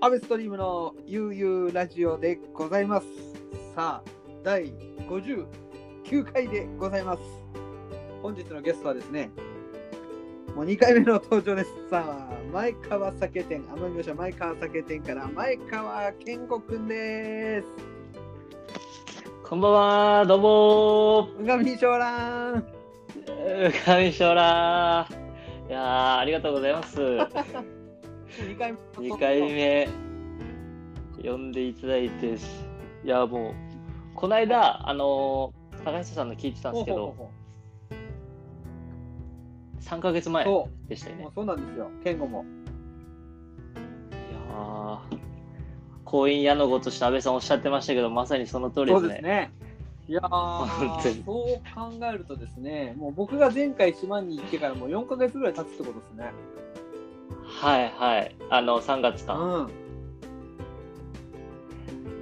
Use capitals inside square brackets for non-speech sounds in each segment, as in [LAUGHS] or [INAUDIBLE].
アベストリームのゆうゆうラジオでございます。さあ、第59回でございます。本日のゲストはですね、もう2回目の登場です。さあ、前川酒店、奄美大島前川酒店から前川健吾くんです。こんばんは、どうもうがみしょうらん。ー。うかみしょらー。いやー、ありがとうございます。[LAUGHS] 2回目。2回目、呼んでいただいて、いや、もう、この間、あのー、高橋さんの聞いてたんですけど、ほうほうほ3ヶ月前うそでしたよねう。そうなんですよ。健吾も。いやー、婚姻矢のごとして安倍さんおっしゃってましたけど、まさにその通りそうですね。ですね。いやそう考えるとですね、もう僕が前回島に行ってからもう4ヶ月ぐらい経つってことですね。はいはい。あの、3月か。うん。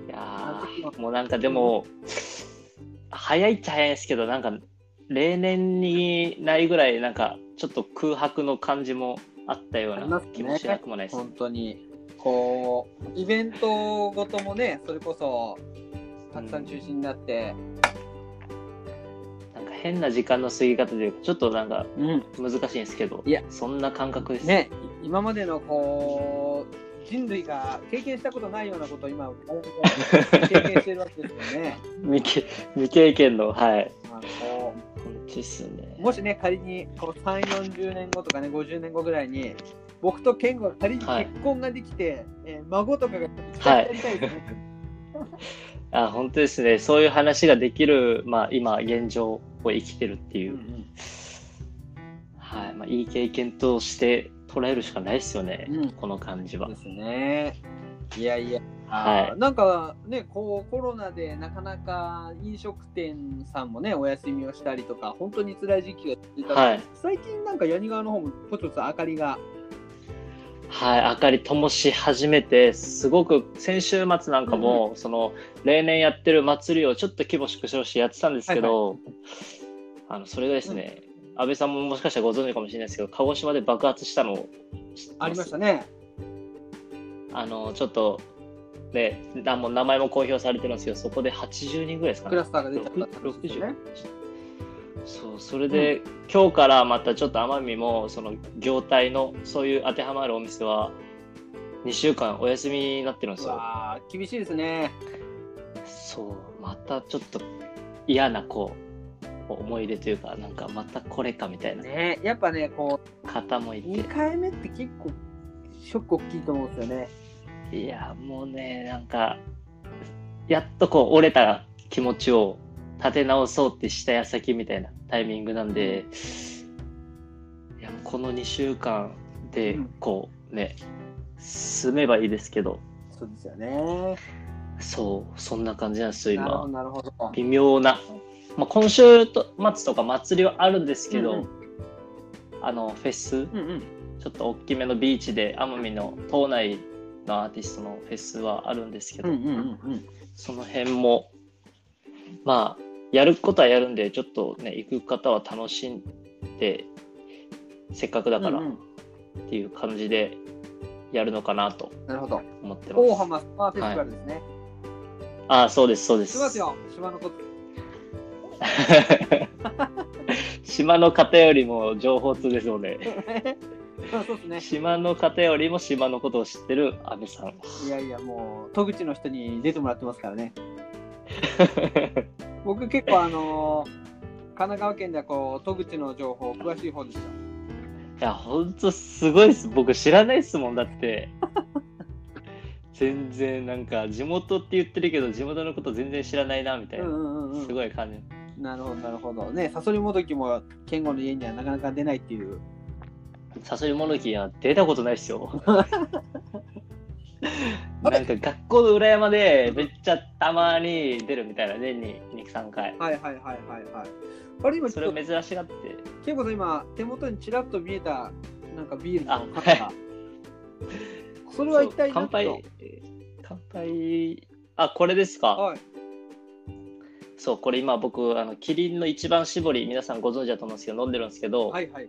いやーもうなんかでも、早いっちゃ早いんですけど、なんか、例年にないぐらい、なんか、ちょっと空白の感じもあったような気もしなくもないです。本当に。こう、イベントごともね、それこそ、たくさん中止になって、なんか変な時間の過ぎ方というか、ちょっとなんかうん。難しいんですけど、いやそんな感覚です。ね、い今までのこう、人類が経験したことないようなことを今、経験してるわけですよね。[LAUGHS] 未経未経験の、はい。まあこ本当ですねう。もしね、仮にこう3、40年後とかね、50年後ぐらいに、僕と健吾が仮にはい結婚ができて、えー孫とかがはい。あ本当ですね。そういう話ができる、まあ今、現状を生きてるっていう、はい。まあいい経験として捉えるしかないですよね。うんこの感じはで。すね。いやいや、はいなんかね、こうコロナでなかなか飲食店さんもね、お休みをしたりとか、本当に辛い時期が続いた、はい最近なんかヤニ川の方もポツポツ明かりが、はい、明かり灯し始めて、すごく先週末なんかも、その例年やってる祭りをちょっと規模縮小してやってたんですけど、あのそれがですね、安倍さんももしかしたらご存知かもしれないですけど、鹿児島で爆発したのをありましたね。ね。あのちょっと、ね、なもう名前も公表されてるんですけど、そこで80人ぐらいですかねクラ。スターが出たって話ですね。そうそれで、今日からまたちょっと奄美もその業態のそういう当てはまるお店は2週間お休みになってるんですよ。うわー厳しいですね。そうまたちょっと嫌なこう思い出というかなんかまたこれかみたいなねやっぱね、こ方もいうて2回目って結構ショック大きいと思うんですよね。いやもうねなんかやっとこう折れた気持ちを立て直そうってした矢先みたいなタイミングなんでいやこの2週間でうんこうね進めばいいですけどそうですよね。そうそんな感じなんですよ今なるほど。微妙な、まあ、今週と末とか祭りはあるんですけど、うんうんあのフェスうんうん。ちょっと大きめのビーチで奄美の島内のアーティストのフェスはあるんですけど、うんうんうんうん。その辺もまあやることはやるんでちょっとね行く方は楽しんでせっかくだからっうんうんていう感じでやるのかなとなるほど。思ってます。大浜スパーフェスティバルですね。ああそうですそうです。しますよ、島のこと。[LAUGHS] 島の方よりも情報通ですので [LAUGHS] そうそうですね。島の方よりも島のことを知ってる安倍さん。いやいや、もう、戸口の人に出てもらってますからね。[LAUGHS] 僕結構あのー神奈川県ではこう、戸口の情報詳しい方ですよ。いや、ほんとすごいです。僕知らないっすもん、だって。[LAUGHS] 全然なんか地元って言ってるけど地元のこと全然知らないなみたいな、うんうんうんすうごい感じん。なるほど、なるほど。ね、サソリもどきも健吾の家にはなかなか出ないっていう。サソリモノキは出たことないっすよ [LAUGHS] なんか学校の裏山でめっちゃたまに出るみたいな、年に2、3回。はいはいはいはいはい。あれ今ちそれ珍しがって、ケイコさん今、手元にちらっと見えた、なんかビールあの缶が。それは一体乾杯、乾杯、あ、これですか？はい。そう、これ今僕、あの、キリンの一番搾り、皆さんご存知だと思うんですけど、飲んでるんですけど、はいはい。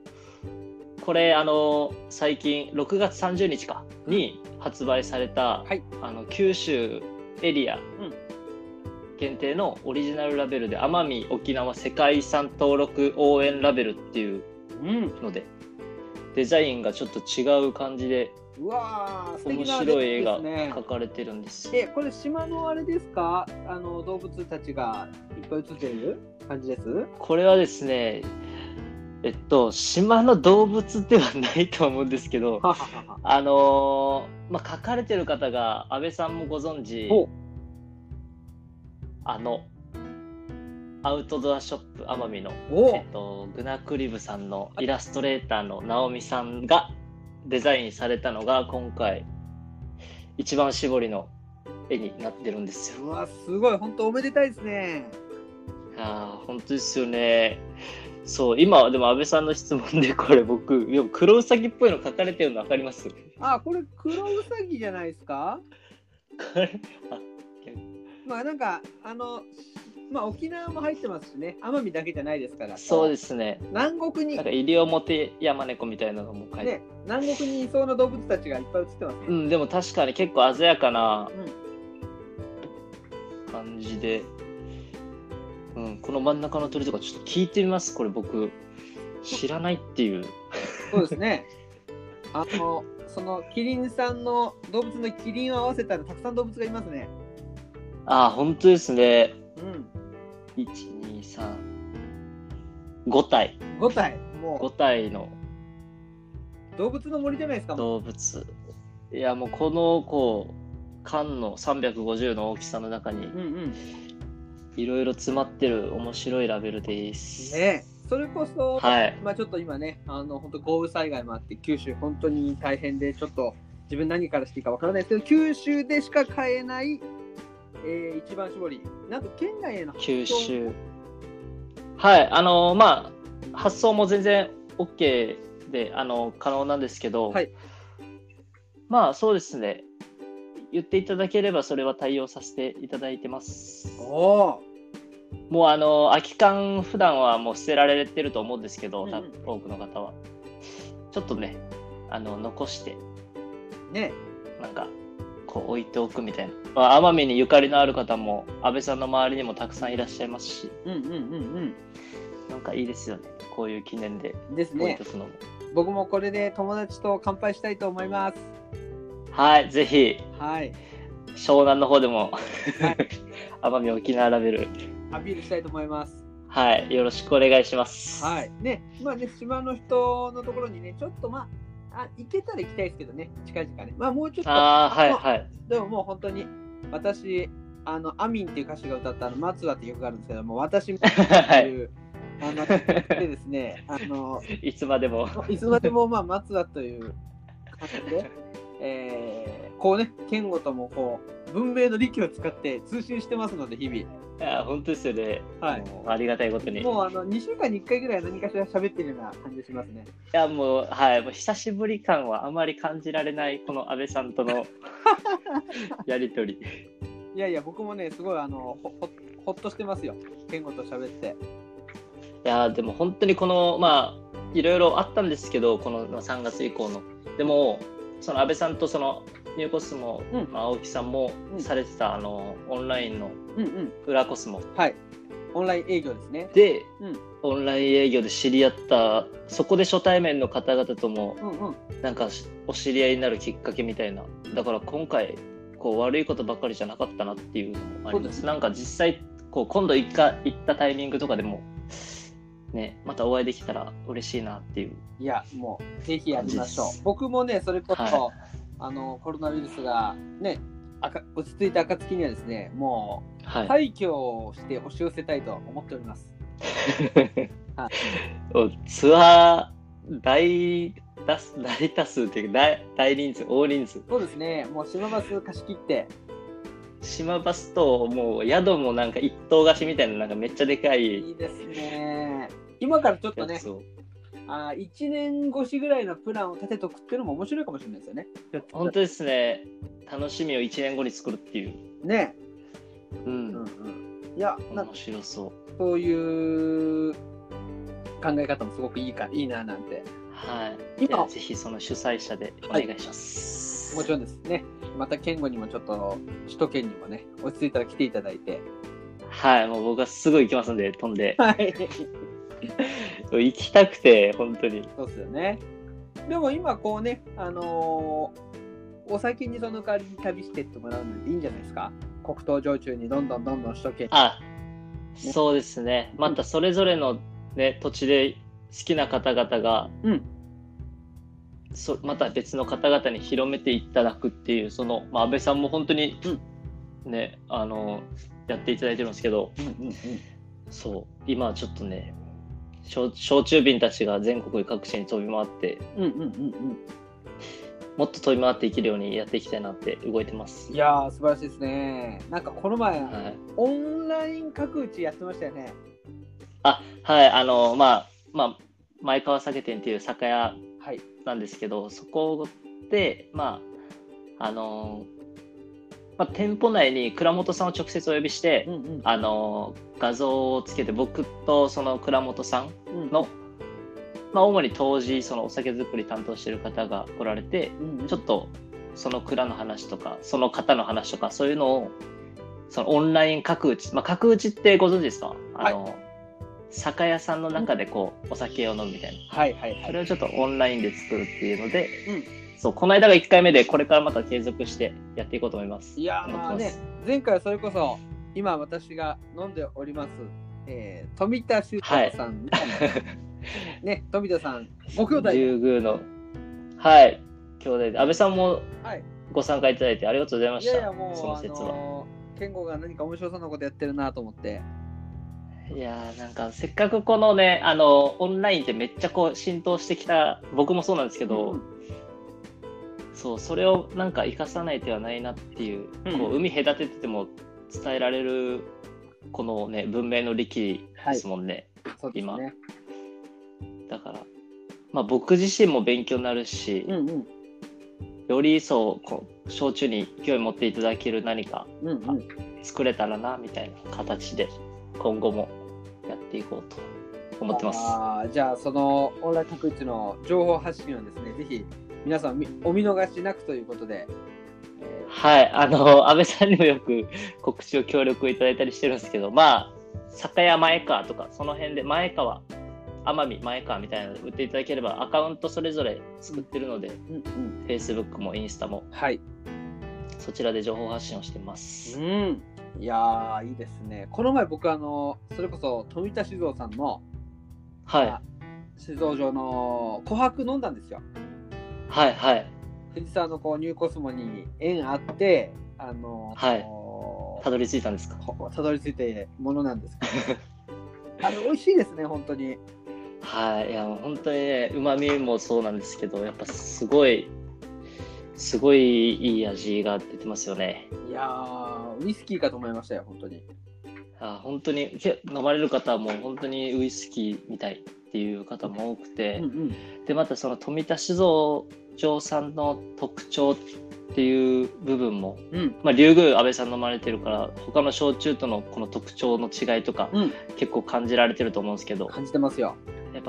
これ、あの、最近、6月30日か、に発売された、はいあの、九州エリアん限定のオリジナルラベルで、奄美沖縄世界遺産登録応援ラベルっていううん。ので、デザインがちょっと違う感じで、うわー、素面白い絵が描。かれてるんです。え、これ島のあれですか？あの動物たちがいっぱい写ってる感じです？これはですね、えっと、島の動物ではないと思うんですけど。[LAUGHS] あのーまあ、書かれてる方が、安倍さんもご存知、おあの、アウトドアショップ奄美の、おえっと、グナクリブさんのイラストレーターの直美さんがデザインされたのが、今回、一番絞りの絵になってるんですよ。うわ、すごい、本当おめでたいですね。ああ、本当ですよね。そう、今、でも安倍さんの質問で、これ僕、でも黒ウサギっぽいの書かれてるの分かります？こあ、これ黒ウサギじゃないですか？れ、あまあなんか、あの、まあ沖縄も入ってますしね、奄美だけじゃないですから。。そうですすね。南国になんか、西表山猫みたいなのも書いてね、南国にいそうな動物たちがいっぱい写ってますね。うん、でも確かに結構鮮やかなうん感じで、うん、この真ん中の鳥とかちょっと聞いてみます、これ僕。知らないっていう。そうですね。[LAUGHS] あの、そのキリンさんの動物のキリンを合わせたらたくさん動物がいますね。ああ、本当ですね。うん。1、2、3、5体。5体。も5体のう動物の森じゃないですか。動物。いや、もうこの、こう、缶の350の大きさの中にうんうん。いろいろ詰まってる面白いラベルです。ねそれこそ、はい。まあちょっと今ね、あの本当豪雨災害もあって、九州本当に大変で、ちょっと自分何からしていいかわからないですけど、九州でしか買えない、えー、一番搾り、なんと県外への九州。はい、あのまあ、発送も全然 OK で、あの可能なんですけど、はいまあそうですね、言っていただければそれは対応させていただいてます。おーもうあの空き缶、普段はもう捨てられてると思うんですけど、うんうん多多くの方は。ちょっとね、あの残して、ねなんか、こう置いておくみたいな。まあ、奄美にゆかりのある方も、安倍さんの周りにもたくさんいらっしゃいますし、うんうんうんなんかいいですよね。こういう記念でうん。ですね置いと。くのも。僕もこれで友達と乾杯したいと思います。はい、ぜひ、はい。湘南の方でも、はい [LAUGHS] 奄美沖縄ラベル、アピールしたいと思います。はい、よろしくお願いします。はい。ね、まあね、島の人のところにね、ちょっとまあ、あ行けたら行きたいですけどね、近々ね。まあもうちょっと。ああ、はい、まあはい。でももう本当に、私、あの、アミンっていう歌手が歌ったあの、松はっていう曲があるんですけども、[LAUGHS] 私ってはいいう、あの、でですね、あの、いつまでも。いつまでもまあ、松はという感じで、えー、こうね、健吾ともこう、文明の利器を使って通信してますので、日々。いや、本当ですよね。はいありがたいことに。いもうあの2週間に1回ぐらい何かしら喋ってるような感じがしますね。や、もう、はい、もう久しぶり感はあまり感じられない、この安倍さんとの [LAUGHS] やりとり。いやいや、僕もね、すごいあのほほほっとしてますよ。健吾と喋って。いやーでも本当にこのまあいろいろあったんですけどこのまあ3月以降のでもその安倍さんとそのニューコスモ、うんまあ青木さんもうんされてた、あのオンラインのうんうん。裏コスモはい。オンライン営業ですね。で、うんオンライン営業で知り合ったそこで初対面の方々ともうんうん。なんかお知り合いになるきっかけみたいなだから今回こう悪いことばっかりじゃなかったなっていうのもありますすなんか実際こう今度行か行ったタイミングとかでもねまたお会いできたら嬉しいなっていういや、もう、ぜひやりましょう。僕もね、それこそ、はあの、コロナウイルスがね、あか落ち着いた暁にはですね、もう、はい、退去をして押し寄せたいと思っております。[LAUGHS] はいおツア大多数大多数っていうか大大人数大人数そうですね。もう島バス貸し切って。島バスともう宿もなんか一棟貸しみたいななんかめっちゃでかいいいですね。今からちょっとね、あ1年越しぐらいのプランを立てとくっていうのも面白いかもしれないですよね。本当ですね楽しみを1年後に作るっていう、ね。うんうんうん。いや、面白そうそういう考え方もすごくいいか、いいななんて。はい今ぜひその主催者でお願いします、もちろんですね。また健吾にもちょっと首都圏にもね、落ち着いたら来ていただいて。はいもう僕はすぐ行きますんで飛んではい。行きたくて本当にそうですよね。でも今こうね、あのーお先にその代わりに旅してってもらうのでいいんじゃないですか？黒糖焼酎にどんどんどんどん首都圏あそうですねまたそれぞれのね土地で好きな方々が、うんそまた別の方々に広めていただくっていうその、まあ、安倍さんも本当に、ねあのやっていただいてるんですけどそう今はちょっとね焼焼酎瓶たちが全国各地に飛び回って。もっと飛び回っていけるようにやっていきたいなって動いてますい。やー、素晴らしいですね。なんかこの前、はい、オンライン角打ちやってましたよね。あはいあのまあまあ前川酒店っていう酒屋はい。なんですけどそこでまああのまあ、店舗内に倉本さんを直接お呼びして、うんうん。あの画像をつけて僕とその倉本さんうん。の、まあ、主に当時そのお酒造り担当してる方が来られてうんうん。ちょっとその蔵の話とかその方の話とかそういうのをそのオンライン角打ち、まあ、角打ちってご存知ですか？あの、酒屋さんの中でこうお酒を飲むみたいな。はいはいはい。それをちょっとオンラインで作るっていうので、うん。そうこの間が1回目でこれからまた継続してやっていこうと思います。いやます。ね、前回はそれこそ、今私が飲んでおります、えー、富田修太さんの、ね、富田さん、ご兄弟で、竜宮のはい兄弟で。安倍さんもはい。ご参加いただいてありがとうございました。いやいや、もう、あその説は、健吾が何か面白そうなことやってるなと思って、いやーなんかせっかくこのねあのオンラインってめっちゃこう浸透してきた僕もそうなんですけど、うんそうそれをなんか生かさない手はないなっていう,、うんこう海隔ててても伝えられるこのね文明の利器ですもんね、そうですね。だから、まあ、僕自身も勉強になるし、うんうん。より一層こう焼酎に勢い持っていただける何かうんうん。作れたらなみたいな形で今後もやっていこうと思ってます。じゃあ、そのオンライン各地の情報発信をですね、ぜひ皆さんみお見逃しなくということで、えはい、あの、[LAUGHS] 安倍さんにもよく告知を協力いただいたりしてるんですけど、まあ、酒屋前川とか、その辺で前川、奄美前川みたいなので売っていただければ、アカウントそれぞれ作ってるので、ーうんうん。Facebook もインスタも、はい。そちらで情報発信をしてます。うん。いやー、いいですね。この前僕、あの、それこそ富田酒造さんのはい、酒造場の琥珀飲んだんですよ。はい、はい。藤沢のこうニューコスモに縁あって、あの、はいたどり着いたんですか？ほたどり着いてものなんですけど、[LAUGHS] あれ美味しいですね、本当に。はい、いや、本当にね、うまみもそうなんですけど、やっぱすごい、すごいいい味が出てますよね。いやー、ウイスキーかと思いましたよ、本当に。あ本当にけ飲まれる方はもう本当にウイスキーみたいっていう方も多くて、うんうん。でまたその富田酒造場さんの特徴っていう部分も、うん。まあ、竜宮安倍さん飲まれてるから他の焼酎とのこの特徴の違いとかうん。結構感じられてると思うんですけど感じてますよ。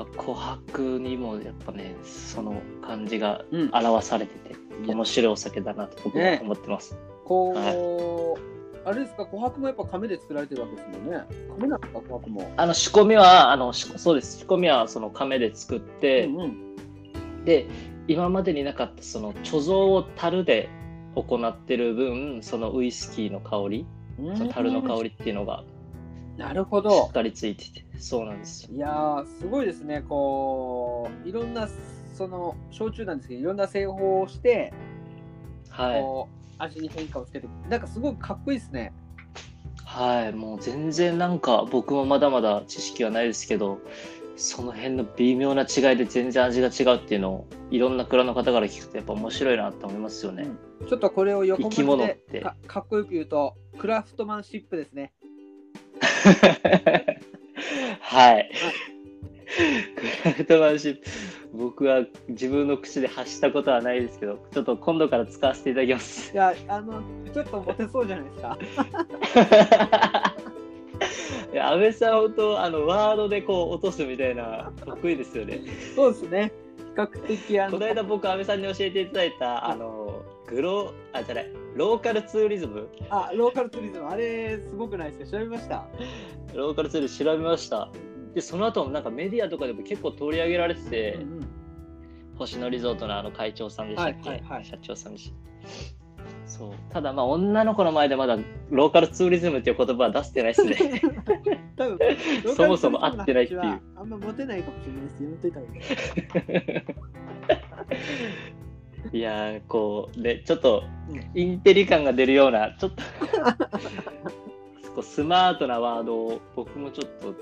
ぱ琥珀にもやっぱねその感じがうん。表されてていや面白いお酒だなと僕はね思ってます。こう、はあれですか、琥珀もやっぱ亀で作られてるわけですもんね。亀なんですか、琥珀も。あの仕込みはあのしそうです仕込みはその亀で作って、うんうん。で今までになかったその貯蔵を樽で行ってる分そのウイスキーの香り、その樽の香りっていうのがなるほしどっ。かりついててそうなんですよいやー、すごいですね。こう、いろんな、その、焼酎なんですけど、いろんな製法をして、はいこう、味に変化をつけて、なんかすごくかっこいいですね。はいもう全然なんか僕もまだまだ知識はないですけどその辺の微妙な違いで全然味が違うっていうのをいろんな蔵の方から聞くとやっぱ面白いなと思いますよね。ちょっとこれを横生き物文字でかっこよく言うと、クラフトマンシップですね。はい。クラフトマンシップ、僕は自分の口で発したことはないですけど、ちょっと今度から使わせていただきますい。や、あの、ちょっとモテそうじゃないですか。[LAUGHS] いや安倍さん、本当、あのワードでこう落とすみたいな、得意ですよね。そうですね。比較的、あの、この間僕、安倍さんに教えていただいた、あの、グロー、あ、じゃない、ローカルツーリズム、あ、ローカルツーリズム、あれ、すごくないですか？調べました？ローカルツーリズム調べました。で、その後もなんかメディアとかでも結構取り上げられてて、うんうん。星野リゾートのあの会長さんでしたっけ、はいはいはい。社長さんでした。そう。ただまあ女の子の前でまだローカルツーリズムっていう言葉は出してないですね。[LAUGHS] 多分 [LAUGHS] そもそも合ってないっていう。あんまモテないかもしれないです。やめといた方がいい。[LAUGHS] いやーこうねちょっとうんインテリ感が出るようなちょっとこうスマートなワードを僕もちょっと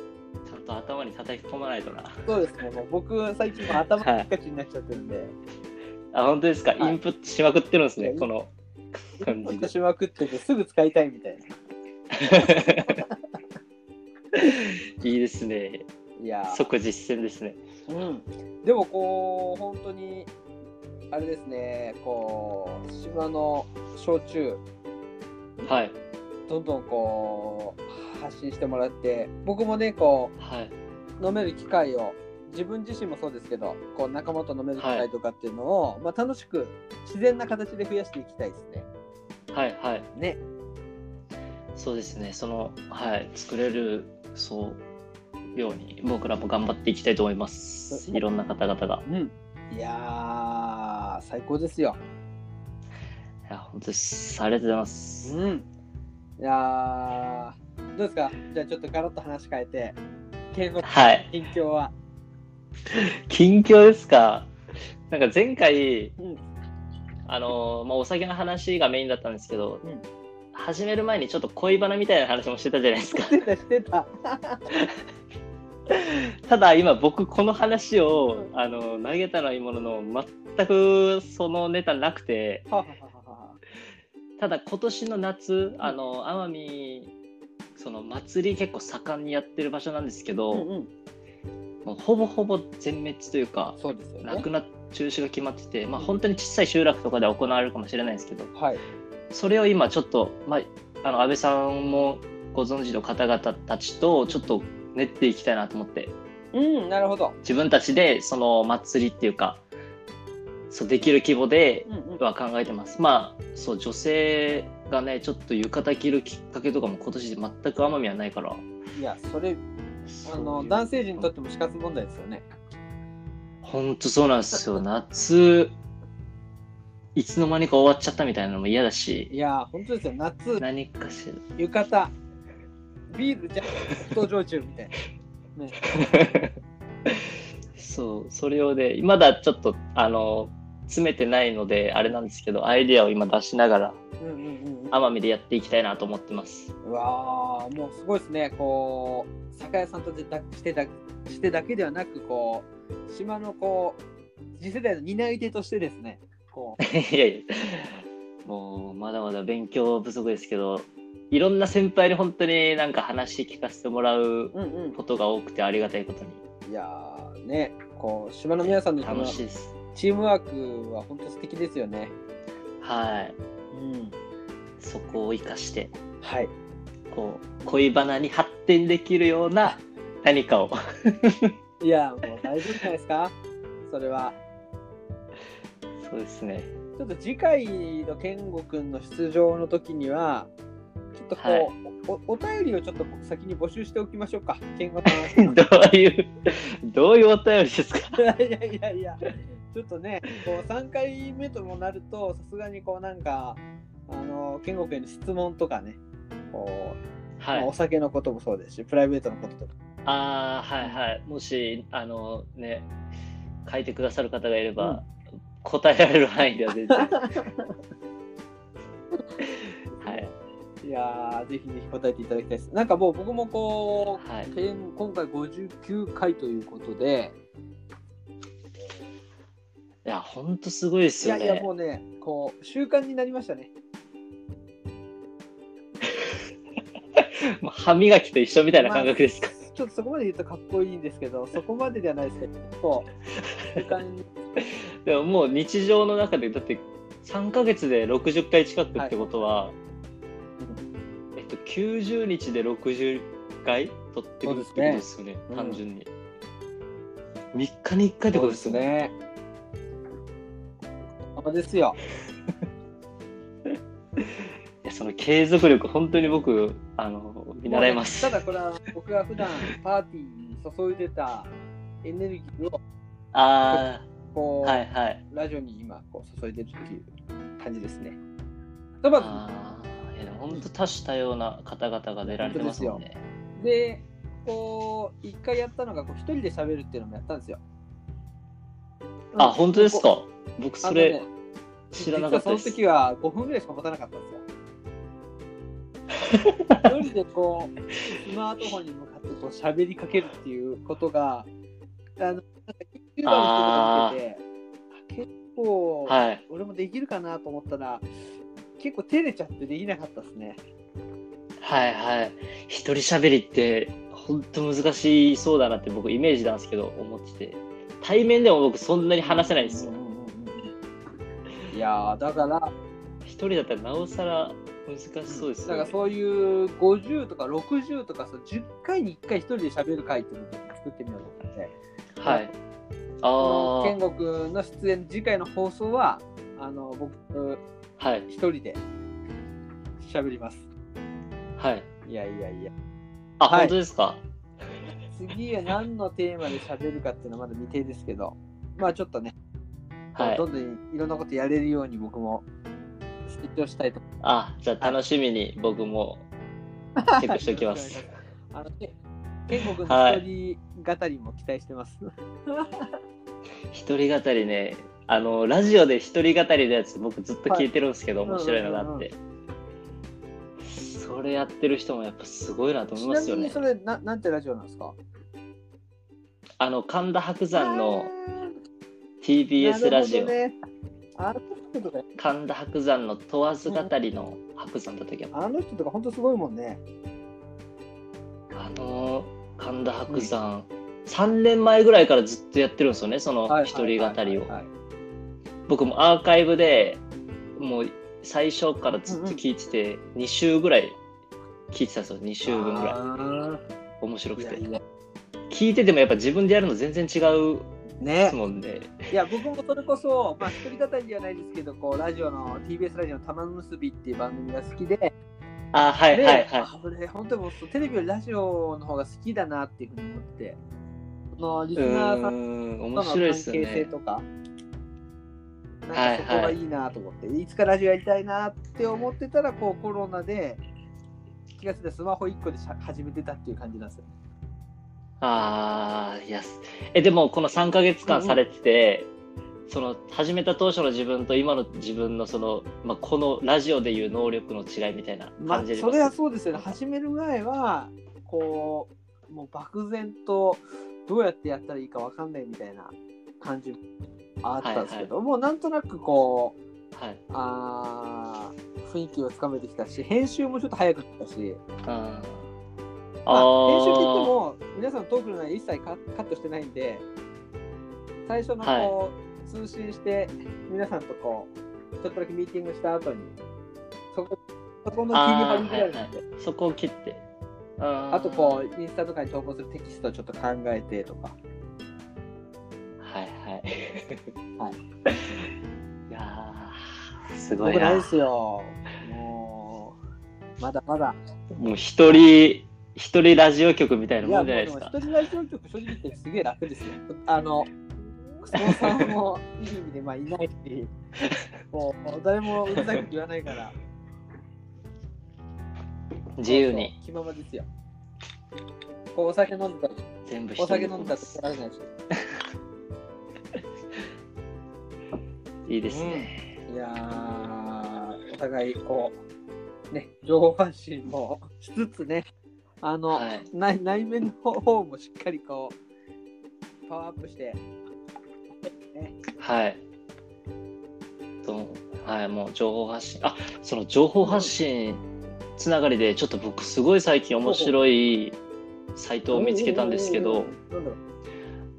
ちゃんと頭に叩き込まないとな。そうですね。もう僕、最近も頭がカチになっちゃってるんで、あ本当ですか、はい。インプットしまくってるんですねこの感じで。インプットしまくってて、すぐ使いたいみたいな。[LAUGHS] いいですね。いやー。即実践ですね。うん。でも、こう、本当に、あれですね、こう、島の焼酎、はいどんどんこう、発信してもらって、僕もね、こう、はい飲める機会を自分自身もそうですけどこう仲間と飲める機会とかっていうのを、まあ、楽しく自然な形で増やしていきたいですね。はいはいね。そうですね、その、はい、作れる、そう、ように、僕らも頑張っていきたいと思います。いろんな方々が。うん。いやー最高ですよ。いや、本当です。ありがとうございます。うん。いやーどうですか？じゃあちょっとガラッと話変えて県のはい。近況は？近況ですか？なんか前回、うん。あのまあ、お酒の話がメインだったんですけど、うん始める前にちょっと恋バナみたいな話もしてたじゃないですか。してたしてた。ただ今僕この話を、あの投げたのはいいものの、全くそのネタなくて、はははははただ今年の夏あの奄美その祭り結構盛んにやってる場所なんですけど、うんうん。もうほぼほぼ全滅というかそうですよね。なくな中止が決まってて、まあ、本当に小さい集落とかでは行われるかもしれないですけどはい。それを今ちょっと、まあ、あの安倍さんもご存知の方々たちとちょっと練っていきたいなと思ってうん、なるほど。自分たちでその祭りっていうかそうできる規模でうんうん。は考えてます。まあ、そう、女性がね、ちょっと浴衣着るきっかけとかも今年で全く奄美はないから。いや、それ、あの、男性陣にとっても死活問題ですよね。本当そうなんですよ。[LAUGHS] 夏、いつの間にか終わっちゃったみたいなのも嫌だし、いや、本当ですよ。夏、何かしら。浴衣、ビールじゃ、登場中みたいな。[LAUGHS] ね。そう、それをで、まだちょっと、あの、詰めてないので、あれなんですけど、アイディアを今出しながら。奄美でやっていきたいなと思ってます。うわーもうすごいですね。こう、酒屋さんとしてだしてだしてだけではなく、こう、島のこう、次世代の担い手としてですね、こう、[LAUGHS] いやいや、もう、まだまだ勉強不足ですけど、いろんな先輩に本当になんか話聞かせてもらううんうん。ことが多くてありがたいことにいやーね、こう、島の皆さんの楽しいです。チームワークは本当素敵ですよね。はい。うん。そこを生かして、はい。こう、恋バナに発展できるような何かを。[LAUGHS] いや、もう大丈夫じゃないですか？それは。そうですね。ちょっと次回の健吾くんの出場の時には、ちょっとこう、はいおお便りをちょっと先に募集しておきましょうか。[LAUGHS] 健吾。どういう、どういうお便りですか？[LAUGHS] いやいやいやちょっとね、こう3回目ともなると、さすがにこうなんか、あの、健吾くんへの質問とかね、こう、まはいあお。酒のこともそうですし、プライベートのこととか。ああ、はいはい。もし、あのね、書いてくださる方がいれば、答えられる範囲では全然。[LAUGHS] はい。いいやーぜひぜひ答えていただきたいです。なんかもう僕もこう、はい今回59回ということで、いや、ほんとすごいですよね。いやいやもうね、こう習慣になりましたね。[LAUGHS] 歯磨きと一緒みたいな感覚ですか。ちょっとそこまで言うとかっこいいんですけど、そこまでではないですけど、こう習慣にでももう日常の中で、だって3ヶ月で60回近くってことは、えっと、90日で60回取ってくるってことですよね、うん単純に。3日に1回ってことですよね。ね。そ [LAUGHS] うですよ。いやその継続力、本当に僕、あの見習います。ただこれは僕が普段パーティーに注いでたエネルギーをあこう、あ、はいはい。ラジオに今こう注いでるっていう感じですね。まずああ、いやでも本当多種多様な方々が出られてますもんね。で、こう、一回やったのが、こう、一人で喋るっていうのもやったんですよ。あ、本当ですこか？僕うそれね知らなかったです。その時は5分ぐらいしか持たなかったんですよ。[LAUGHS] 一人でこう、スマートフォンに向かってこう喋りかけるっていうことが、あの、なんか YouTuber の人とか見てて、結構、はい。俺もできるかなと思ったら、結構照れちゃってできなかったですね。はいはい。一人喋りって本当難しそうだなって僕イメージなんですけど思ってて。対面でも僕そんなに話せないんですよ。いやーだから、一人だったらなおさら難しそうですよね。だからそういう50とか60とかそう10回に1回一人で喋る回っていうのを作ってみようと思って、はい。あ健吾君の出演次回の放送はあの僕あ、はい。一人で喋ります。はい。いやいやいや。あ、はい本当ですか？次は何のテーマで喋るかっていうのはまだ未定ですけど、まあちょっとね、はいど。んどんいろんなことやれるように僕も成長したいとあ、じゃあ楽しみに僕もチェックしておきます。あのね健吾君の一人語りも期待してます。一人語りね、あの、ラジオで一人語りのやつ僕ずっと聞いてるんですけど、はい。面白いのがあって。それやってる人もやっぱすごいなと思いますよね。ちなみにそ。れななんてラジオなんですか？あの、神田伯山のあ TBS ラジオ、ね、神田伯山の問わず語りの伯山だったっけあの人とか本当すごいもんね。あの、神田伯山、3年前ぐらいからずっとやってるんですよね、その一人語りを。はい僕もアーカイブでもう最初からずっと聞いてて、2週ぐらい聞いてたんですよ。2週分ぐらい。ら面白くて。聞いててもやっぱ自分でやるの全然違うでねすもんね。いや僕もそれこそ、まあ、一人語りではないですけどこうラジオの TBS ラジオの「玉結び」っていう番組が好きで、あはいではいはい。あ俺本当にテレビよりラジオの方が好きだなっていうふうに思って。そのリスうナーさんとの面白いですよ関係性ねとか、はいなんかそこがいいなと思って、いつかラジオやりたいなって思ってたらこうコロナで気がついたらスマホ1個でしゃ始めてたっていう感じなんですよ。ああいやえでもこの3か月間されてて、その始めた当初の自分と今の自分のその、まあ、このラジオでいう能力の違いみたいなまあ感じで、それはそうですよね。始める前は、こう、もう漠然とどうやってやったらいいかわかんないみたいな感じあったんですけど、もうなんとなくこう、はい。あー雰囲気をつかめてきたし、編集もちょっと早くなったし、あー。まああ編集っても、皆さんのトークの内容一切カカットしてないんで、最初のこう、通信して、皆さんとこう、ちょっとだけミーティングした後に、そこそこの切り張りぐらいなんで、そこを切って。あとこう、インスタとかに投稿するテキストをちょっと考えてとか。は [LAUGHS] いはい。やーすごいな僕ないで。すよ。もう、まだまだ。もう一人、一人ラジオ局みたいなもんじゃないですか。一人ラジオ局正直言ってすげえ楽ですよ。あの、スポンサーもいい意味でまあいないし、[LAUGHS] もう誰もうるさく言わないから。自由に気ままですよ。こうお酒飲んでたら、全部一お酒飲んだらす怒られないし。いいですね。いやー、お互いこね、情報発信もしつつね、あの、はい内内面の方もしっかりこう、パワーアップして、ね、はい。と、はい、もう情報発信。あ、その情報発信つながりで、ちょっと僕すごい最近面白いサイトを見つけたんですけど、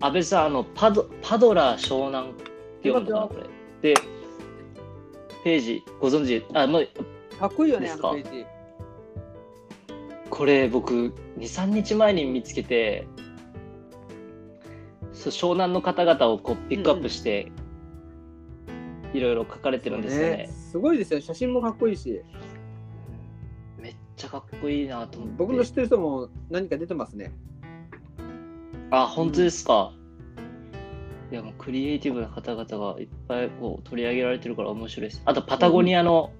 安倍さん、あの、パド、パドラー湘南って読むのかな、これ。で、ページ、ご存知、あ、もう、かっこいいよね、あのページ。これ僕、2、3日前に見つけて、そう湘南の方々をこうピックアップして、いろいろ書かれてるんですよね。すごいですよ、写真もかっこいいし、めっちゃかっこいいなと思って。僕の知ってる人も何か出てますね。あ、本当ですか？いや、もうクリエイティブな方々がいっぱいこう取り上げられてるから面白いです。あと、パタゴニアの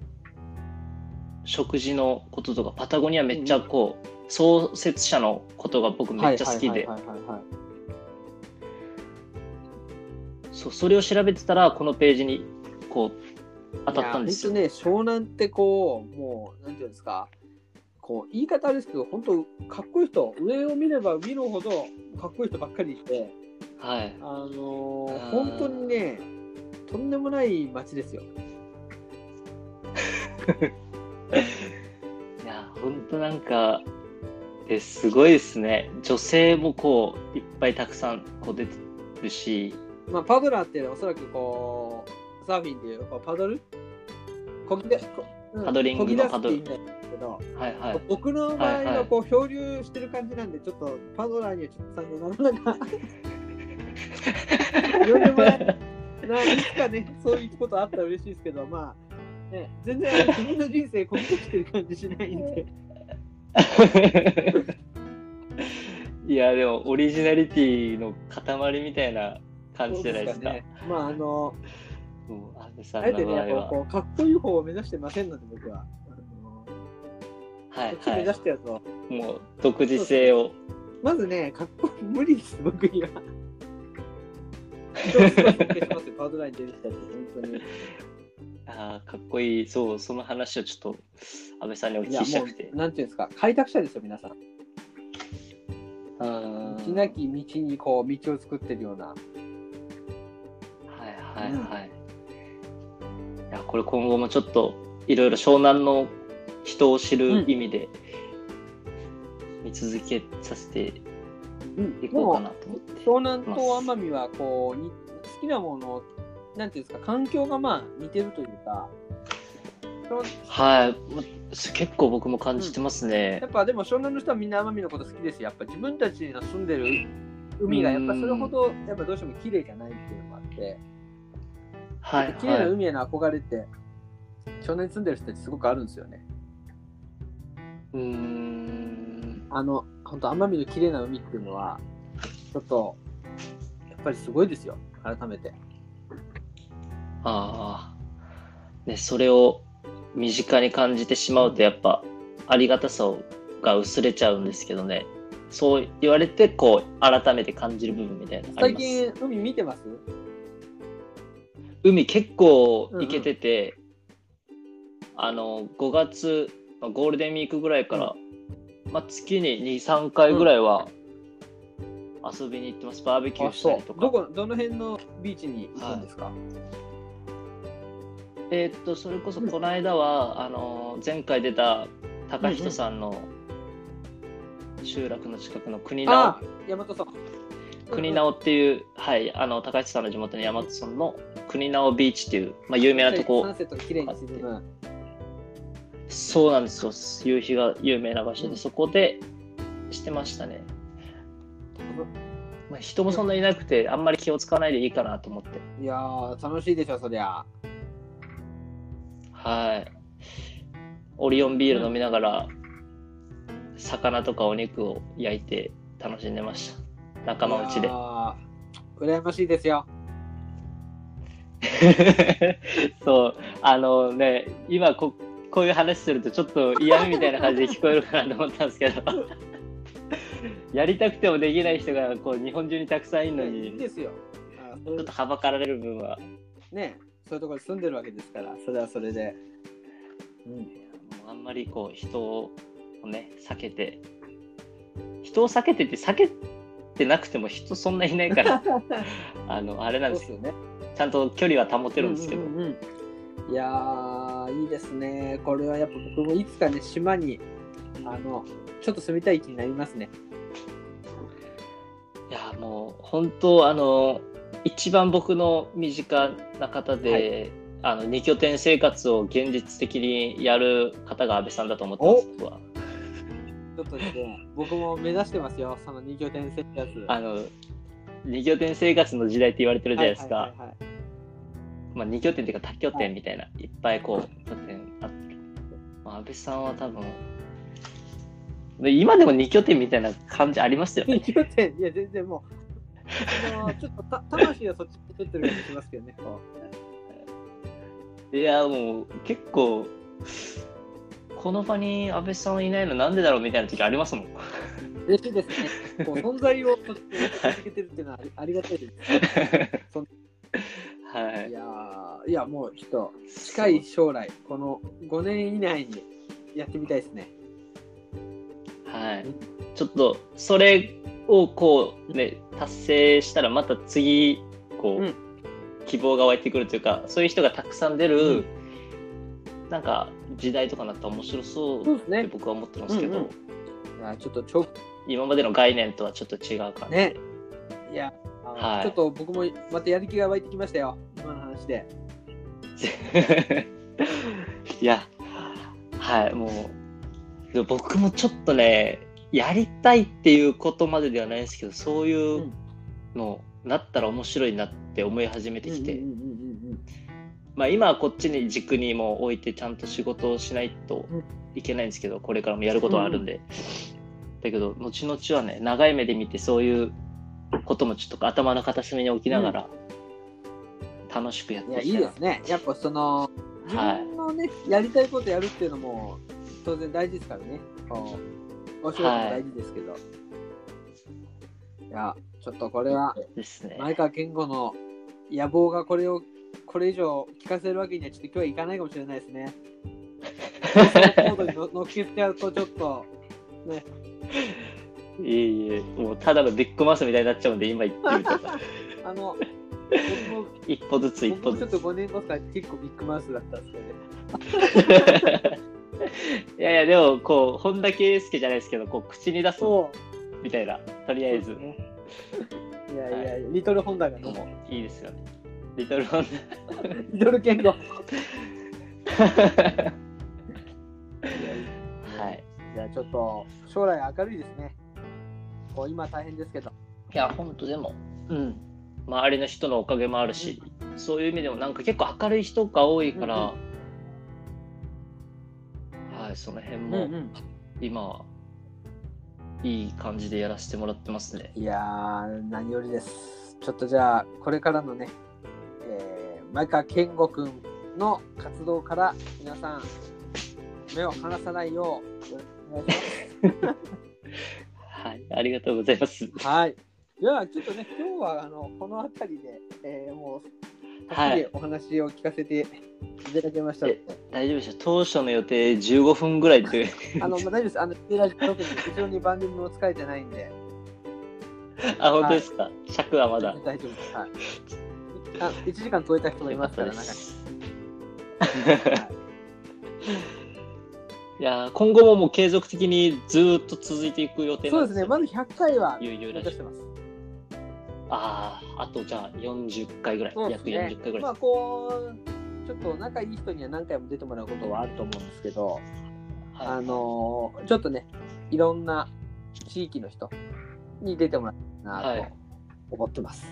食事のこととか、パタゴニアめっちゃこう、創設者のことが僕めっちゃ好きで、そうそれを調べてたら、このページにこう当たったんですよ。ね、湘南ってこう、もう、なんていうんですか、こう言い方あれですけど、本当、かっこいい人、上を見れば見るほどかっこいい人ばっかりいて、はい。あのー本当にね、とんでもない街ですよ。[LAUGHS] いや、本当なんか、ですごいですね。女性もこう、いっぱいたくさんこう出てるし、まあ、パドラーっておそらくこう、サーフィンでいうパドル？こぎ出こうんパドリングのパドルはいはい。僕の場合はいははいこう漂流してる感じなんで、ちょっとパドラーにはちょっと残念なかなか呼んでもらえないいつかね、そういうことあったら嬉しいですけど、まあ、ね、全然自分の人生こぎ出してる感じしないんで、[LAUGHS] いや、でも、オリジナリティの塊みたいな感じじゃないですか。そうね。まあ、あの、あえてね、んの場合は。こうこうかっこいい方を目指してませんので、僕は。はいこっち目指はしてると、い。もう、独自性を。まずね、かっこ無理です、僕には。人をすごい尊敬しますよ、パートライン出る人って、本当に。ああ、かっこいい。そう、その話をちょっと、安倍さんにお聞きしたくてう、。なんていうんですか、開拓者ですよ、皆さん。うん道なき道にこう、道を作ってるような。はいはいはい。いや、これ今後もちょっと、いろいろ湘南の人を知る意味で、見続けさせてうんいこうかなと思って。湘南と奄美は、こうに、好きなもの、なんていうんですか、環境がまあ似てるというか、はい。ま結構僕も感じてますねや。っぱでも湘南の人はみんな奄美のこと好きですよ。やっぱ自分たちの住んでる海がやっぱそれほどやっぱどうしても綺麗じゃないっていうのもあって、はい綺麗なはい。海への憧れって湘南に住んでる人たちすごくあるんですよね。うーん。あの本当奄美の綺麗な海っていうのはちょっとやっぱりすごいですよ。改めて。ああ。ね、それを身近に感じてしまうと、やっぱ、ありがたさが薄れちゃうんですけどね。そう言われて、こう、改めて感じる部分みたいな最。近海見てます？海結構行けてて、あの5月まあゴールデンウィークぐらいから、まあ、月に23回ぐらいは遊びに行ってます、バーベキューしたりとか。どこどの辺のビーチに行くんですか、えーっとそれこそこの間は、あの前回出た高人さんの集落の近くの国直、ああ、大和さん。国直っていう、はい、あの高人さんの地元の大和村の国直ビーチっていう、まあ、有名なとこサそうなんですよ。夕日が有名な場所で、うんそこでしてましたね。まあ、人もそんなにいなくて、あんまり気をつかないでいいかなと思って。いやー、楽しいでしょ、そりゃ。はい。オリオンビール飲みながら、魚とかお肉を焼いて楽しんでました。仲間内で羨ましいですよ。[LAUGHS] そう、あのね、今こ、こういう話するとちょっと嫌味みたいな感じで聞こえるかなと思ったんですけど、[LAUGHS] やりたくてもできない人がこう日本中にたくさんいるのに、ですよ。ちょっとはばかられる分は、ね、そういうところに住んでるわけですから、それはそれで。うん、もうあんまりりこう人をね避けて。人を避けてって避けてなくても人そんないないから [LAUGHS] あのあれなんですよ。そうですよね。ちゃんと距離は保てるんですけど、うんうんうんいやー、いいですね。これはやっぱ僕もいつかね、島に、あの、ちょっと住みたい気になりますね。いやもう本当あの一番僕の身近な方で、あの二拠点生活を現実的にやる方が安倍さんだと思ってます僕はちょっとですね、僕も目指してますよ、その二拠点生活。あの二拠点生活の時代って言われてるじゃないですか、はいはいはいはいまあ、二拠点っていうか多拠点みたいな、い、っぱいこう拠点あって、まあ、安倍さんは多分で今でも二拠点みたいな感じありますよね二拠点、いや、全然もう、ちょっとた魂はそっちに出てる気がしますけどね。こいやもう結構この場に安倍さんいないのなんでだろうみたいな時ありますもんう嬉しいですね。こう存在を [LAUGHS] 続けてるっていうのはありがたいです。[LAUGHS] はいいやーいや、もうちょっと近い将来、この5年以内にやってみたいですね。はい。ちょっと、それをこうね、達成したらまた次、こう、うん希望が湧いてくるというか、そういう人がたくさん出る、うんなんか時代とかになったら面白そうって。僕は思ってますけど、うんうんいやちょっとちょ今までの概念とはちょっと違う感じ。ね。いや、はい。ちょっと僕もまたやる気が湧いてきましたよ、今の話で。[LAUGHS] いや、はい、もう、僕もちょっとね、やりたいっていうことまでではないんですけど、そういううんの、なったら面白いなって思い始めてきて、うんうんうんうんまあ今はこっちに軸にも置いてちゃんと仕事をしないとうん。いけないんですけど、これからもやることはあるんで。だけど、後々はね、長い目で見てそういうこともちょっと頭の片隅に置きながら、楽しくやっうん。いや、いていですね。やっぱその、自はい分のね、やりたいことやるっていうのも当然大事ですからね。お仕事も大事ですけど。い、や、ちょっとこれはですね。前川健吾の野望がこれをこれ以上聞かせるわけにはちょっと今日はいかないかもしれないですね。[LAUGHS] コードにの [LAUGHS] 乗っけちゃうとちょっといえいえ、もうただのビッグマウスみたいになっちゃうんで、今言ってみたら。[LAUGHS] あの僕も一歩ずつ一歩ずつ。ちょっと5年後から結構ビッグマウスだったんですけどね。[LAUGHS] いやいや、でも、こう、本田圭佑じゃないですけど、こう、口に出すそう。みたいな、とりあえず、ねいやいやいや、リトルホンダがね、いいですよね。リトルホン [LAUGHS] リトル健吾。ダ。はい。じゃあちょっと将来明るいですね。こう今大変ですけど。いや、本当でも、うん。周りの人のおかげもあるし、そういう意味でも、なんか結構明るい人が多いから、はい、その辺も、今は、いい感じでやらせてもらってますね。いやー、何よりです。ちょっとじゃあ、これからのね、えー、前川健吾くんの活動から皆さん、目を離さないよう、お願いしはい、[LAUGHS] ありがとうございます。はい。じゃあ、ちょっとね、今日はあのこの辺りで、えー、もう、はっきりお話を聞かせていただきました大丈夫ですよ。当初の予定15分ぐらいって。あの、まあ、大丈夫です。あの、テラジ特に後ろに番組も疲れてないんで、[LAUGHS] あ、本当ですか？尺はまだ。大丈夫です。はい。あ1時間超えた人もいますから、中に。[LAUGHS] いやー今後ももう継続的にずーっと続いていく予定そうですね。まず100回は目指してます。ああ、あとじゃあ40回ぐらい。ね40回ぐ。らい。まあ、こう、ちょっと仲いい人には何回も出てもらうことはあると思うんですけど、あはいのーちょっとね、いろんな地域の人に出てもらいたいなと思ってます。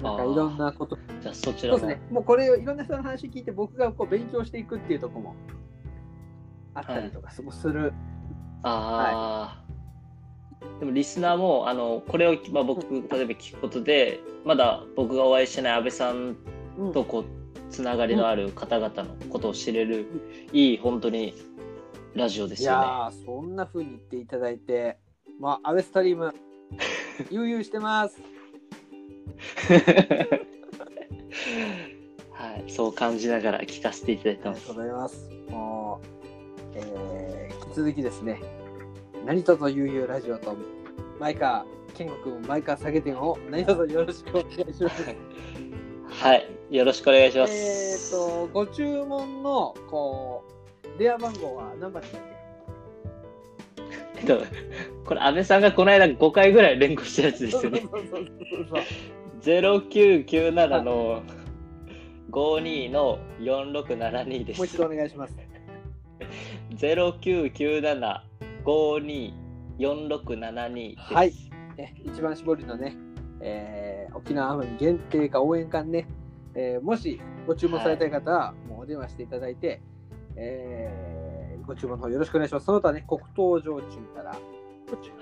なんかいろんなこと、じゃあそちらも。そうですね、もうこれをいろんな人の話聞いて、僕がこう勉強していくっていうところもあったりとかすする。ああ、でもリスナーもあのこれを、まあ、僕例えば聞くことでまだ僕がお会いしてない安倍さんうんとこうつながりのある方々のことを知れる、いい本当にラジオですいよね。やー、そんな風に言っていただいて、まあ、アベストリーム、[LAUGHS] 悠々してます。[LAUGHS] はい、そう感じながら聞かせていただいてありがとうます。ございます。もえー引き続きですね、何とぞ悠々ラジオと、マイカー、健吾君、マイカー下げ店を何卒よろしくお願いします。はい。よろしくお願いします。えっと、ご注文の、こう、電話番号は何番でしたっ [LAUGHS] えっと、これ、安倍さんがこの間5回ぐらい連呼したやつでけすよね。そうそうそうそう0997の52の4672です。もう一度お願いします。0997-524672です。はいね、一番搾りのね、えー沖縄奄美限定か応援館ね、えーもしご注文されたい方は、もうお電話していただいて、えーご注文の方よろしくお願いします。その他ね、黒糖焼酎から、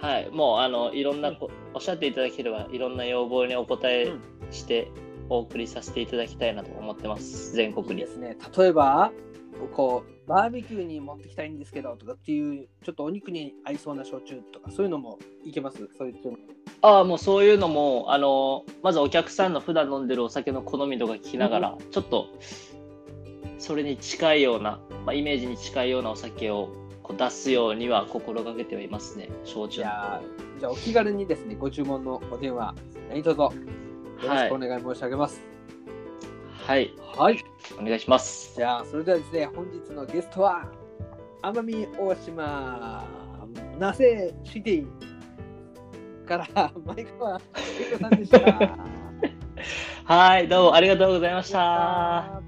はい、もうあのいろんなこ、おっしゃっていただければいろんな要望にお答えしてお送りさせていただきたいなと思ってます全い国にいですね。例えば、こう、バーベキューに持ってきたいんですけどとかっていう、ちょっとお肉に合いそうな焼酎とか、そういうのもいけます？そういうああもうそういうのもあのまずお客さんの普段飲んでるお酒の好みとか聞きながら、ちょっとそれに近いような、まあ、イメージに近いようなお酒をこう出すようには心がけてはいますね焼酎。じゃあ、じゃあお気軽にですね、ご注文のお電話、何卒よろしくお願い申し上げます。はいはい。お願いしますじゃあ、それではですね、本日のゲストは、奄美大島、那瀬シティから、前川恵子さんでした。[LAUGHS] はいどうもありがとうございました